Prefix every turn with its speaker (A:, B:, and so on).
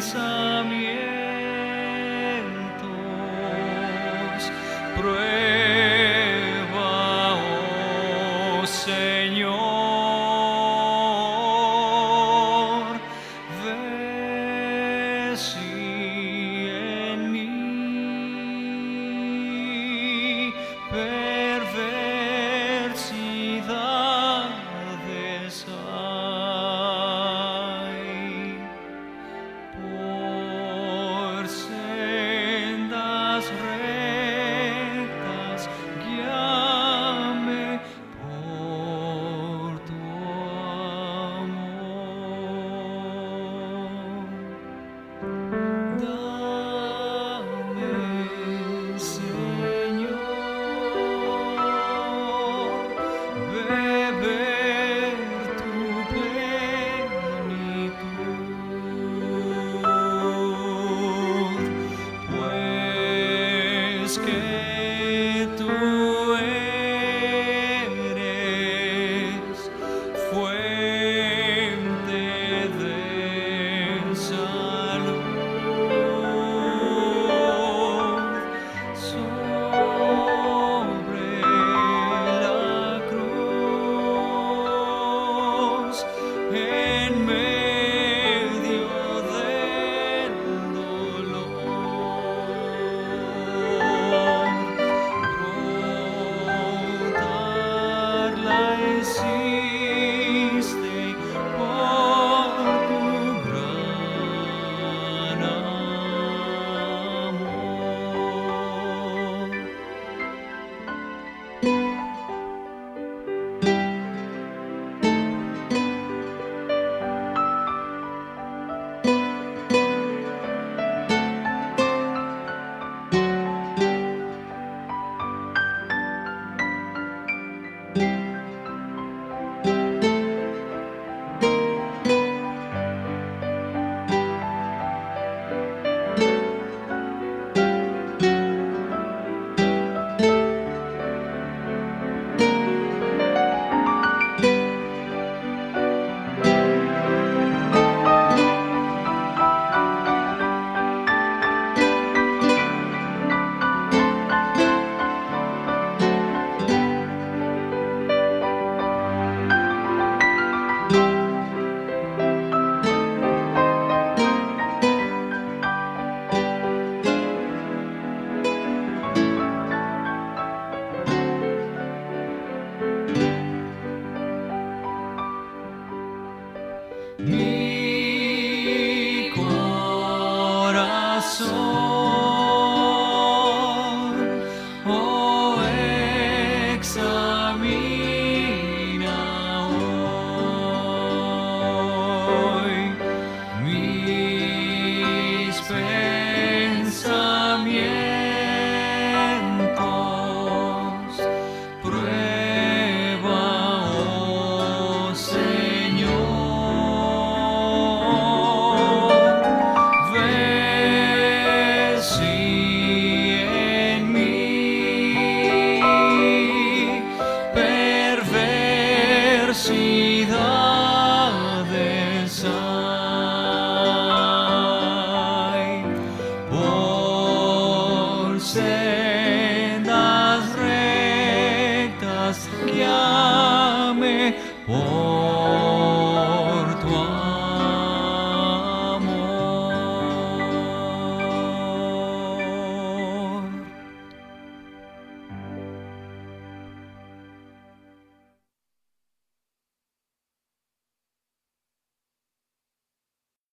A: pensamientos. Prueba, oh Señor. escape. soul. por sendas rectas que por